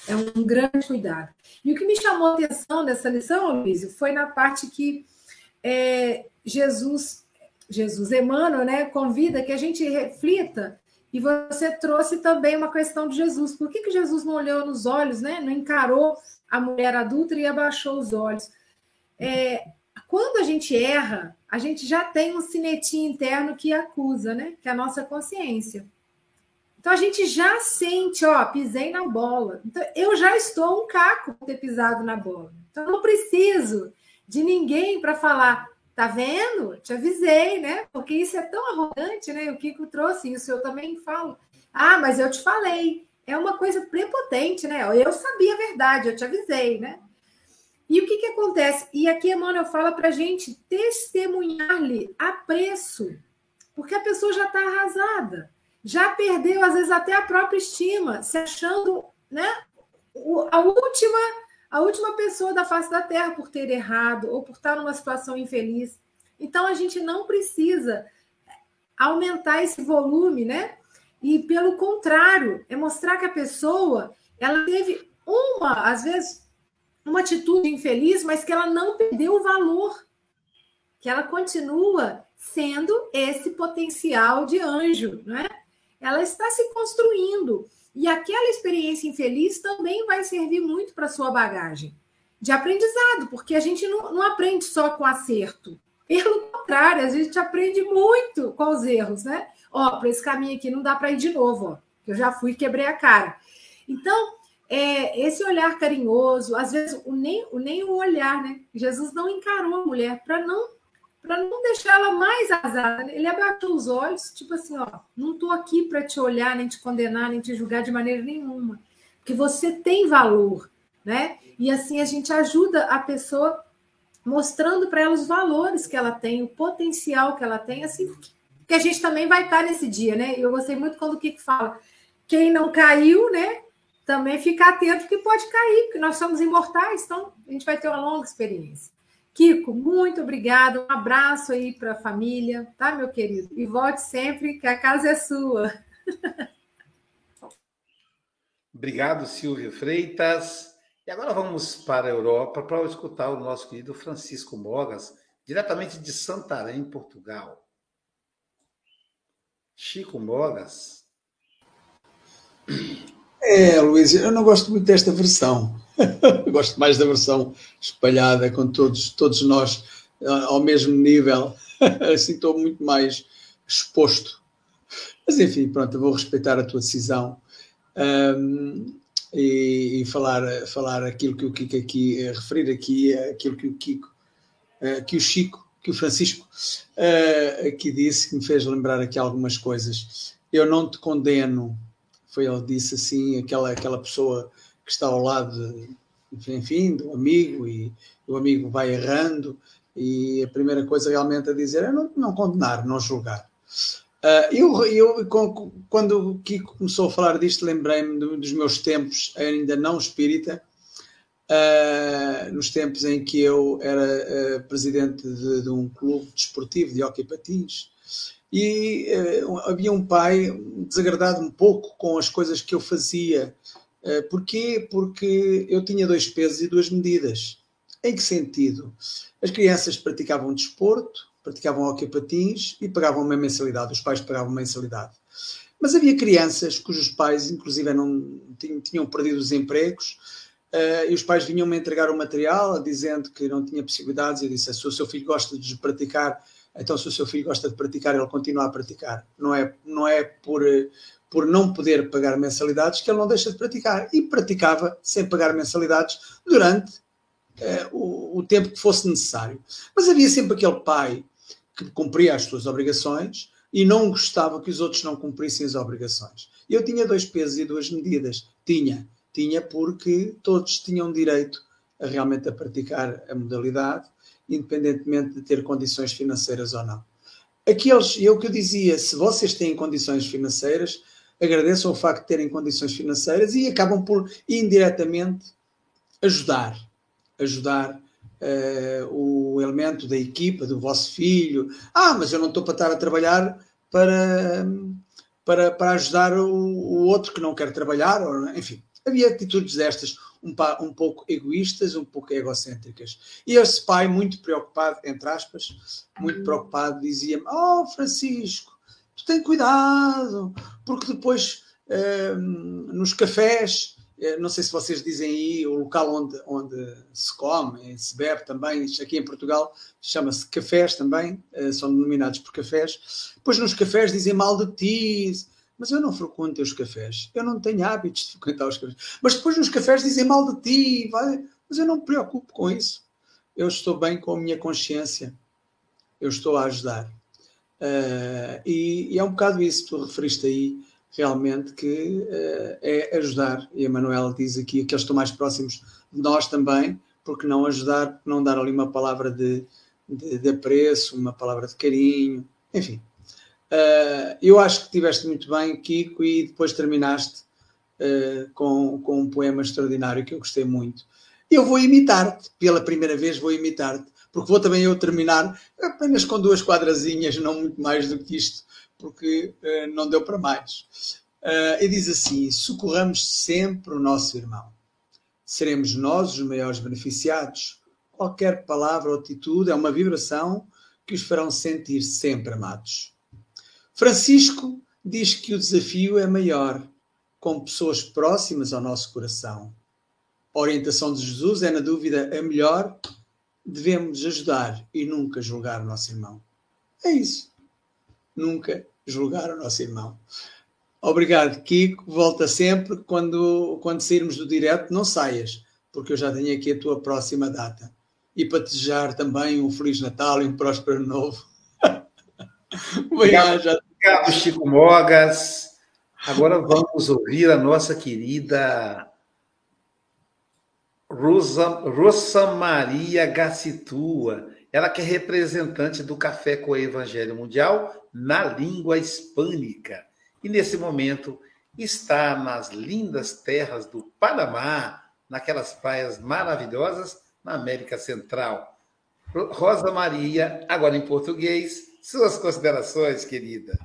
é um grande cuidado. E o que me chamou a atenção nessa lição, Luísio, foi na parte que é, Jesus, Jesus Emmanuel, né, convida que a gente reflita. E você trouxe também uma questão de Jesus. Por que, que Jesus não olhou nos olhos, né, não encarou a mulher adulta e abaixou os olhos? É, quando a gente erra, a gente já tem um cinetinho interno que acusa, né, que é a nossa consciência. Então a gente já sente, ó, pisei na bola. Então eu já estou um caco por ter pisado na bola. Então eu não preciso de ninguém para falar, tá vendo? Te avisei, né? Porque isso é tão arrogante, né? O Kiko trouxe isso, eu também falo. Ah, mas eu te falei. É uma coisa prepotente, né? Eu sabia a verdade, eu te avisei, né? E o que, que acontece? E aqui Emmanuel fala para a gente testemunhar-lhe a preço, porque a pessoa já está arrasada já perdeu, às vezes, até a própria estima, se achando né, a última a última pessoa da face da Terra por ter errado ou por estar numa situação infeliz. Então, a gente não precisa aumentar esse volume, né? E, pelo contrário, é mostrar que a pessoa ela teve uma, às vezes, uma atitude infeliz, mas que ela não perdeu o valor, que ela continua sendo esse potencial de anjo, não é? Ela está se construindo. E aquela experiência infeliz também vai servir muito para sua bagagem de aprendizado, porque a gente não, não aprende só com acerto. Pelo contrário, a gente aprende muito com os erros, né? Ó, para esse caminho aqui não dá para ir de novo, ó, que eu já fui e quebrei a cara. Então, é, esse olhar carinhoso, às vezes o nem, o nem o olhar, né? Jesus não encarou a mulher para não para não deixar ela mais. Né? Ele abaixou os olhos, tipo assim, ó, não estou aqui para te olhar, nem te condenar, nem te julgar de maneira nenhuma, porque você tem valor, né? E assim a gente ajuda a pessoa mostrando para ela os valores que ela tem, o potencial que ela tem, assim, que a gente também vai estar nesse dia, né? Eu gostei muito quando o Kiko fala, quem não caiu, né? Também fica atento que pode cair, porque nós somos imortais, então a gente vai ter uma longa experiência. Kiko, muito obrigada. Um abraço aí para a família, tá, meu querido? E volte sempre, que a casa é sua. Obrigado, Silvio Freitas. E agora vamos para a Europa para escutar o nosso querido Francisco Mogas, diretamente de Santarém, Portugal. Chico Mogas. É, Luiz, eu não gosto muito desta versão. Gosto mais da versão espalhada com todos, todos nós ao mesmo nível. assim estou muito mais exposto. Mas enfim, pronto, vou respeitar a tua decisão um, e, e, falar, falar aquilo que o Kiko aqui, referir aqui aquilo que o Kiko, uh, que o Chico, que que o Francisco uh, aqui disse, que me fez lembrar aqui algumas coisas. Eu não te condeno, foi ele disse assim, aquela, aquela pessoa que está ao lado, de, enfim, do amigo, e o amigo vai errando, e a primeira coisa realmente a dizer é não, não condenar, não julgar. Uh, eu, eu, quando o Kiko começou a falar disto, lembrei-me dos meus tempos, ainda não espírita, uh, nos tempos em que eu era uh, presidente de, de, um clube desportivo de hockey patins, e havia um pai desagradado um pouco com as coisas que eu fazia. Porquê? Porque eu tinha dois pesos e duas medidas. Em que sentido? As crianças praticavam desporto, praticavam hockey patins e pagavam uma mensalidade, os pais pagavam uma mensalidade. Mas havia crianças cujos pais, inclusive, não tinham, tinham perdido os empregos uh, e os pais vinham-me entregar o material dizendo que não tinha possibilidades. Eu disse: se o seu filho gosta de praticar, então se o seu filho gosta de praticar, ele continua a praticar. Não é, não é por, por não poder pagar mensalidades que ele não deixa de praticar. E praticava sem pagar mensalidades durante uh, o, o tempo que fosse necessário. Mas havia sempre aquele pai que cumpria as suas obrigações e não gostava que os outros não cumprissem as obrigações. Eu tinha dois pesos e duas medidas. Tinha. Tinha porque todos tinham direito a realmente a praticar a modalidade, independentemente de ter condições financeiras ou não. Aqueles, e é que eu dizia, se vocês têm condições financeiras, agradeçam o facto de terem condições financeiras e acabam por indiretamente ajudar. Ajudar uh, o elemento da equipa, do vosso filho. Ah, mas eu não estou para estar a trabalhar para, para, para ajudar o, o outro que não quer trabalhar, ou, enfim. Havia atitudes destas um, um pouco egoístas, um pouco egocêntricas. E esse pai, muito preocupado, entre aspas, muito preocupado, dizia-me: Oh, Francisco, tem cuidado, porque depois uh, nos cafés eh, não sei se vocês dizem aí o local onde, onde se come, se bebe também, aqui em Portugal chama-se cafés também, eh, são denominados por cafés. Pois nos cafés dizem mal de ti, mas eu não frequento os cafés, eu não tenho hábitos de frequentar os cafés. Mas depois nos cafés dizem mal de ti, vai, mas eu não me preocupo com isso. Eu estou bem com a minha consciência, eu estou a ajudar. Uh, e, e, é um bocado isso que tu referiste aí realmente que uh, é ajudar. E a Manuela diz aqui que eles estão mais próximos de nós também, porque não ajudar, não dar ali uma palavra de, de, de apreço, uma palavra de carinho, enfim. Uh, eu acho que tiveste muito bem, Kiko, e depois terminaste com, com um poema extraordinário que eu gostei muito. Eu vou imitar-te, pela primeira vez vou imitar-te, porque vou também eu terminar apenas com duas quadrazinhas, não muito mais do que isto, porque uh, não deu para mais. Uh, e diz assim: socorramos sempre o nosso irmão. Seremos nós os maiores beneficiados. Qualquer palavra ou atitude é uma vibração que os farão sentir sempre amados. Francisco diz que o desafio é maior com pessoas próximas ao nosso coração. A orientação de Jesus é, na dúvida, a melhor. Devemos ajudar e nunca julgar o nosso irmão. É isso. Nunca julgar o nosso irmão. Obrigado, Kiko. Volta sempre. Quando, quando sairmos do direto, não saias, porque eu já tenho aqui a tua próxima data. E para te desejar também um Feliz Natal e um próspero Novo. Obrigado, obrigado, Chico Mogas. Agora vamos ouvir a nossa querida Rosa, Rosa Maria Gacitua. Ela que é representante do Café com o Evangelho Mundial na língua hispânica. E nesse momento está nas lindas terras do Panamá, naquelas praias maravilhosas na América Central. Rosa Maria, agora em português, suas considerações, querida.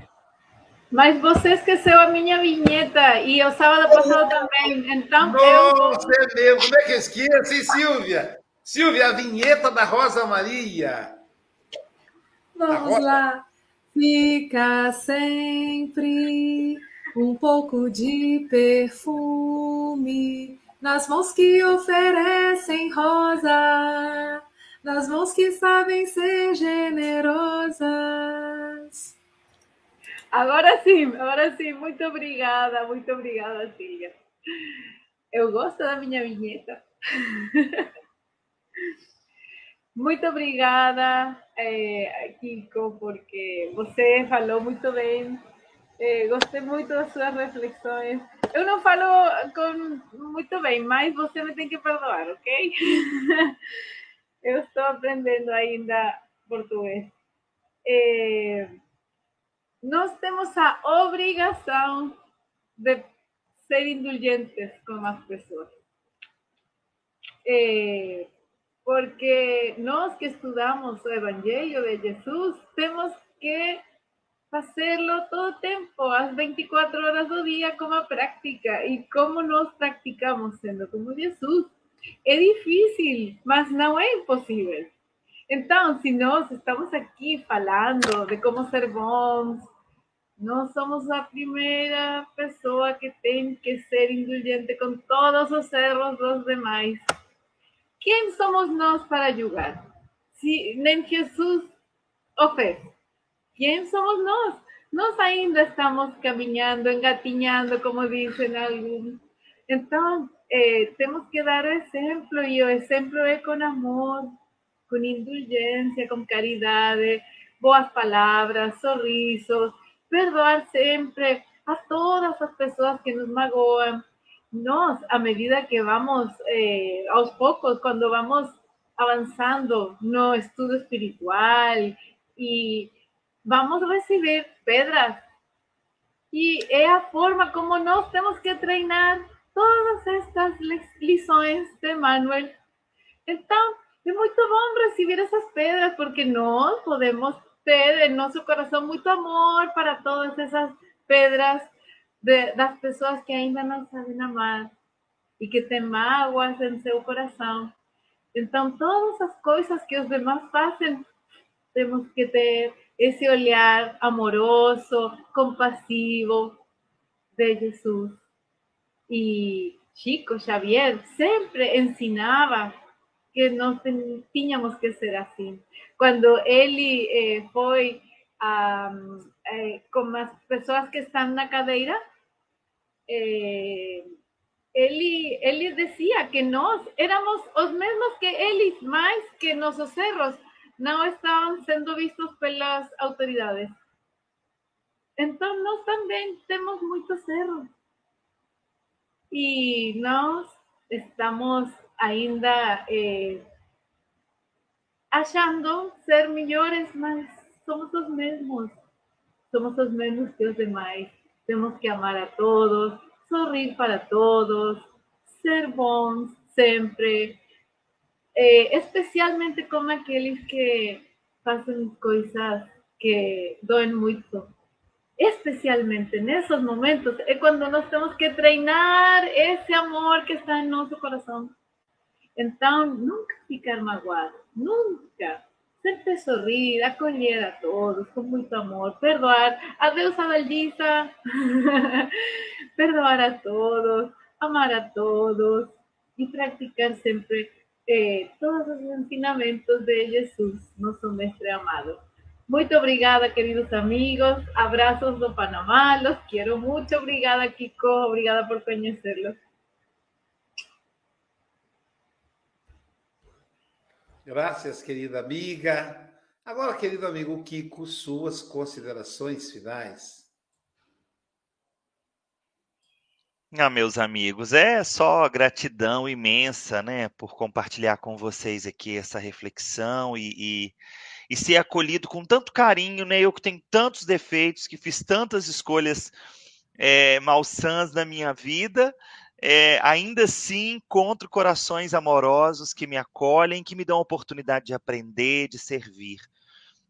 Mas você esqueceu a minha vinheta e o sábado passado também. Então Nossa, eu... é meu. Como é que eu esqueço, hein, Silvia? Silvia, a vinheta da Rosa Maria. Vamos Rosa... lá. Fica sempre um pouco de perfume nas mãos que oferecem rosa, nas mãos que sabem ser generosas. Agora sim, agora sim, muito obrigada, muito obrigada, Silvia. Eu gosto da minha vinheta. Muito obrigada é, Kiko, porque você falou muito bem. É, gostei muito das suas reflexões. Eu não falo com, muito bem, mas você me tem que perdoar, ok? Eu estou aprendendo ainda português. É, nós temos a obrigação de ser indulgentes com as pessoas. É, porque nós que estudamos o Evangelho de Jesus, temos que fazê-lo todo o tempo, às 24 horas do dia, como prática. E como nós praticamos sendo como Jesus? É difícil, mas não é impossível. Então, se nós estamos aqui falando de como ser bons, nós somos a primeira pessoa que tem que ser indulgente com todos os erros dos demais. Quem somos nós para julgar? Nem Jesus o fez. Quem somos nós? Nós ainda estamos caminhando, engatinhando, como dizem alguns. Então, eh, temos que dar exemplo, e o exemplo é com amor, com indulgência, com caridade, boas palavras, sorrisos, perdoar sempre a todas as pessoas que nos magoam, nos, a medida que vamos, eh, aos poucos, quando vamos avançando no estudo espiritual e vamos receber pedras. E é a forma como nós temos que treinar todas estas lições de Manuel. Então, é muito bom receber essas pedras, porque nós podemos ter em nosso coração muito amor para todas essas pedras de, das pessoas que ainda não sabem amar e que têm mágoas em seu coração. Então, todas as coisas que os demais fazem, temos que ter esse olhar amoroso, compassivo de Jesus. E Chico Xavier sempre ensinava que nós tínhamos que ser assim. Quando ele eh, foi eh, com as pessoas que estão na cadeira, eh, ele, ele dizia que nós éramos os mesmos que eles, mais que nossos erros não estavam sendo vistos pelas autoridades. Então, nós também temos muitos erros. E nós estamos ainda eh, achando ser melhores, mas somos os mesmos. Somos os mesmos que os demais. Temos que amar a todos, sorrir para todos, ser bons sempre, eh, especialmente com aqueles que fazem coisas que doem muito. Especialmente nesses momentos é quando nós temos que treinar esse amor que está em nosso coração. Então, nunca ficar magoado, nunca. Sempre sorrir, acolher a todos com muito amor, perdoar. Adeus, Adalgisa. perdoar a todos, amar a todos e praticar sempre eh, todos os ensinamentos de Jesus, nosso mestre amado. Muito obrigada, queridos amigos. Abraços do Panamá. Los quiero mucho. Obrigada, Kiko. Obrigada por conhecerlos. Graças, querida amiga. Agora, querido amigo Kiko, suas considerações finais. Ah, meus amigos, é só gratidão imensa, né, por compartilhar com vocês aqui essa reflexão e, e, e ser acolhido com tanto carinho, né? Eu que tenho tantos defeitos, que fiz tantas escolhas é, malsãs na minha vida, é, ainda assim encontro corações amorosos que me acolhem, que me dão a oportunidade de aprender, de servir.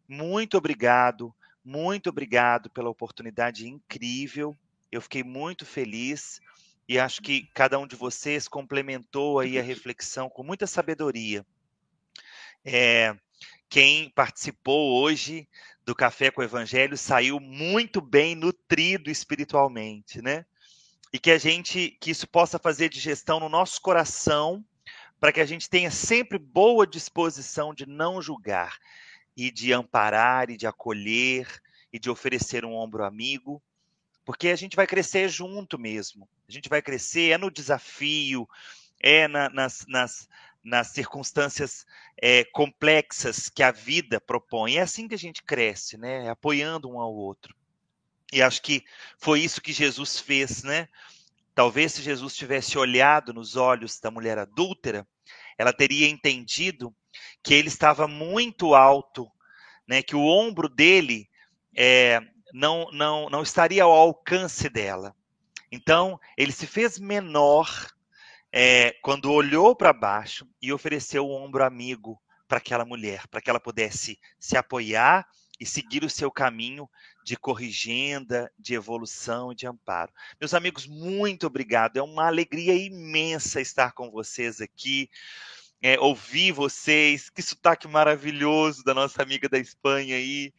Muito obrigado, muito obrigado pela oportunidade incrível. Eu fiquei muito feliz e acho que cada um de vocês complementou aí a reflexão com muita sabedoria. É, quem participou hoje do Café com o Evangelho saiu muito bem nutrido espiritualmente, né? E que a gente que isso possa fazer digestão no nosso coração, para que a gente tenha sempre boa disposição de não julgar e de amparar e de acolher e de oferecer um ombro amigo, porque a gente vai crescer junto mesmo. A gente vai crescer é no desafio, é na, nas, nas nas circunstâncias é, complexas que a vida propõe. É assim que a gente cresce, né? Apoiando um ao outro. E acho que foi isso que Jesus fez, né? Talvez se Jesus tivesse olhado nos olhos da mulher adúltera, ela teria entendido que ele estava muito alto, né? Que o ombro dele é, não, não, não estaria ao alcance dela. Então, ele se fez menor é, quando olhou para baixo e ofereceu o ombro amigo para aquela mulher, para que ela pudesse se apoiar e seguir o seu caminho de corrigenda, de evolução e de amparo. Meus amigos, muito obrigado. É uma alegria imensa estar com vocês aqui, é, ouvir vocês. Que sotaque maravilhoso da nossa amiga da Espanha aí.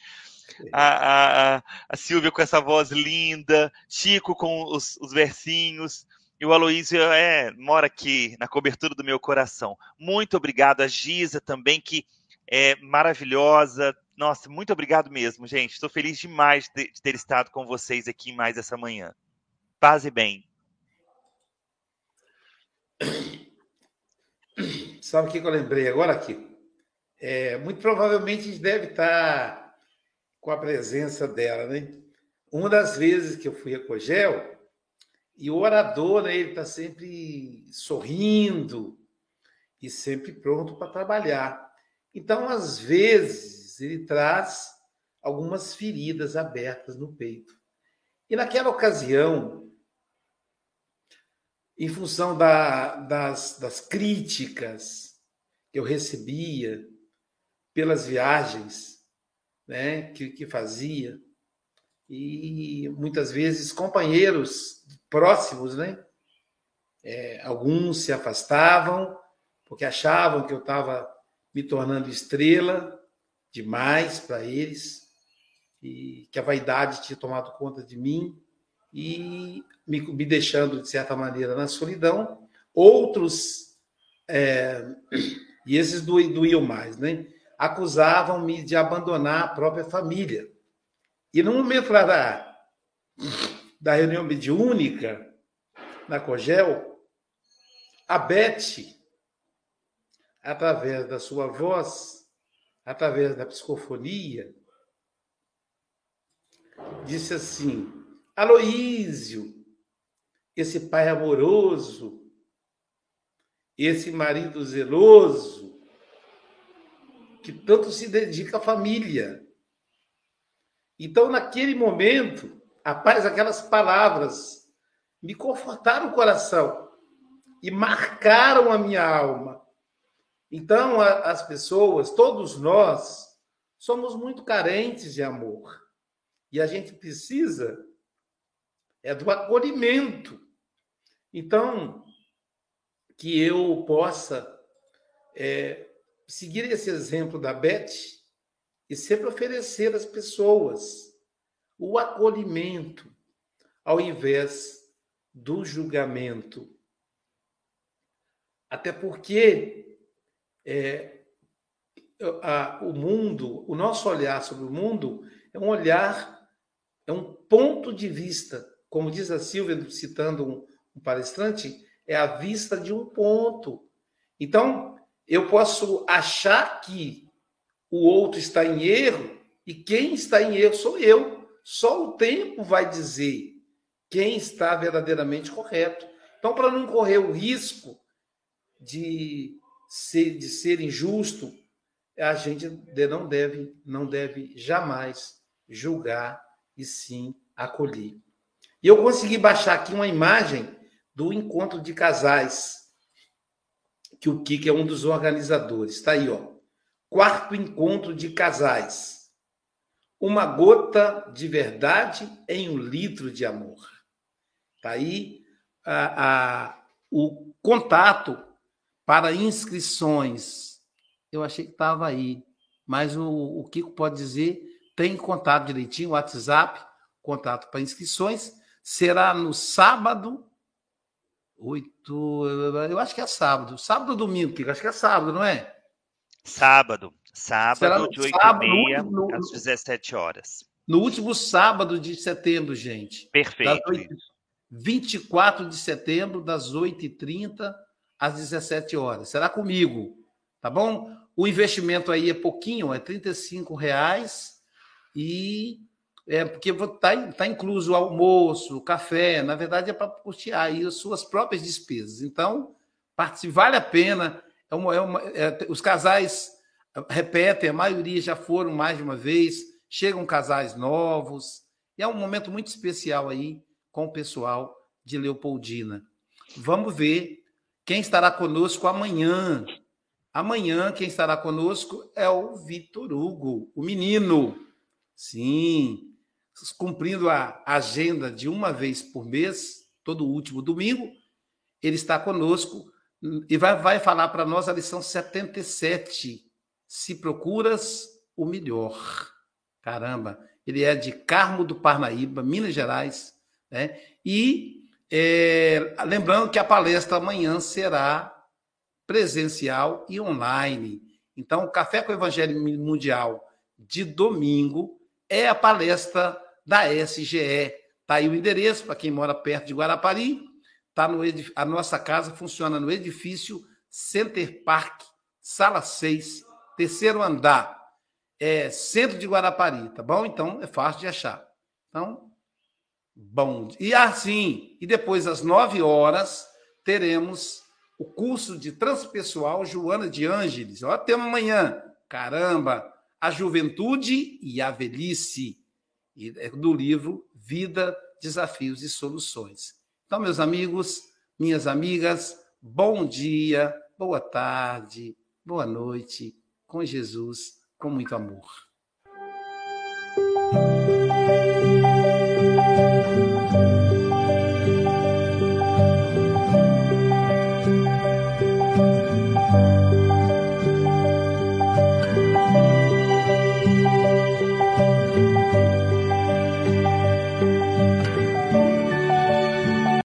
A, a, a Silvia com essa voz linda, Chico com os, os versinhos. E o Aloísio é, mora aqui na cobertura do meu coração. Muito obrigado. A Giza também, que é maravilhosa. Nossa, muito obrigado mesmo, gente. Estou feliz demais de, de ter estado com vocês aqui mais essa manhã. Paz e bem. Sabe o que eu lembrei agora aqui? É, muito provavelmente deve estar com a presença dela, né? Uma das vezes que eu fui a Cogel, e o orador, né, ele está sempre sorrindo e sempre pronto para trabalhar. Então, às vezes, ele traz algumas feridas abertas no peito. E naquela ocasião, em função da, das, das críticas que eu recebia pelas viagens né, que, que fazia, e muitas vezes companheiros próximos, né? É, alguns se afastavam porque achavam que eu estava me tornando estrela demais para eles e que a vaidade tinha tomado conta de mim e me, me deixando de certa maneira na solidão. Outros é, e esses doíam mais, né? Acusavam-me de abandonar a própria família. E no momento lá da, da reunião mediúnica, na Cogel, a Beth, através da sua voz, através da psicofonia, disse assim: Aloísio, esse pai amoroso, esse marido zeloso, que tanto se dedica à família. Então, naquele momento, Rapaz, aquelas palavras me confortaram o coração e marcaram a minha alma. Então, as pessoas, todos nós, somos muito carentes de amor. E a gente precisa é do acolhimento. Então, que eu possa é, seguir esse exemplo da Beth e sempre oferecer às pessoas o acolhimento, ao invés do julgamento. Até porque é, a, o mundo, o nosso olhar sobre o mundo é um olhar, é um ponto de vista. Como diz a Silvia, citando um, um palestrante, é a vista de um ponto. Então, eu posso achar que o outro está em erro e quem está em erro sou eu. Só o tempo vai dizer quem está verdadeiramente correto. Então, para não correr o risco de de ser injusto, a gente não deve, não deve jamais julgar e sim acolher. E eu consegui baixar aqui uma imagem do encontro de casais, que o Kiko é um dos organizadores. Está aí, ó. Quarto encontro de casais uma gota de verdade em um litro de amor. Está aí a, a, o contato para inscrições. Eu achei que estava aí, mas o, o Kiko pode dizer, tem contato direitinho, WhatsApp, contato para inscrições. Será no sábado, oito, eu acho que é sábado. Sábado ou domingo, Kiko? Acho que é sábado, não é? Sábado. Sábado, de 8 sábado, e meia no, às 17 horas. No último sábado de setembro, gente. Perfeito. 8, 24 de setembro, das 8h30 às 17 horas. Será comigo, tá bom? O investimento aí é pouquinho, é 35 reais e é porque está tá incluso o almoço, o café, na verdade é para custear aí as suas próprias despesas. Então, participe, vale a pena. É uma, é uma, é, os casais repetem, a maioria já foram mais de uma vez, chegam casais novos, e é um momento muito especial aí com o pessoal de Leopoldina. Vamos ver quem estará conosco amanhã. Amanhã, quem estará conosco é o Vitor Hugo, o menino. Sim, cumprindo a agenda de uma vez por mês, todo último domingo, ele está conosco e vai, vai falar para nós a lição 77. Se procuras o melhor. Caramba, ele é de Carmo do Parnaíba, Minas Gerais, né? E é, lembrando que a palestra amanhã será presencial e online. Então, o Café com o Evangelho Mundial de domingo é a palestra da SGE. Está aí o endereço para quem mora perto de Guarapari. Tá no edif... A nossa casa funciona no edifício Center Park, sala 6, terceiro andar. É centro de Guarapari, tá bom? Então é fácil de achar. Então, bom. E assim, e depois às 9 horas, teremos o curso de transpessoal Joana de Ângeles. Ó, tema amanhã. Caramba! A juventude e a velhice é do livro Vida, Desafios e Soluções. Então, meus amigos, minhas amigas, bom dia, boa tarde, boa noite, com Jesus, com muito amor.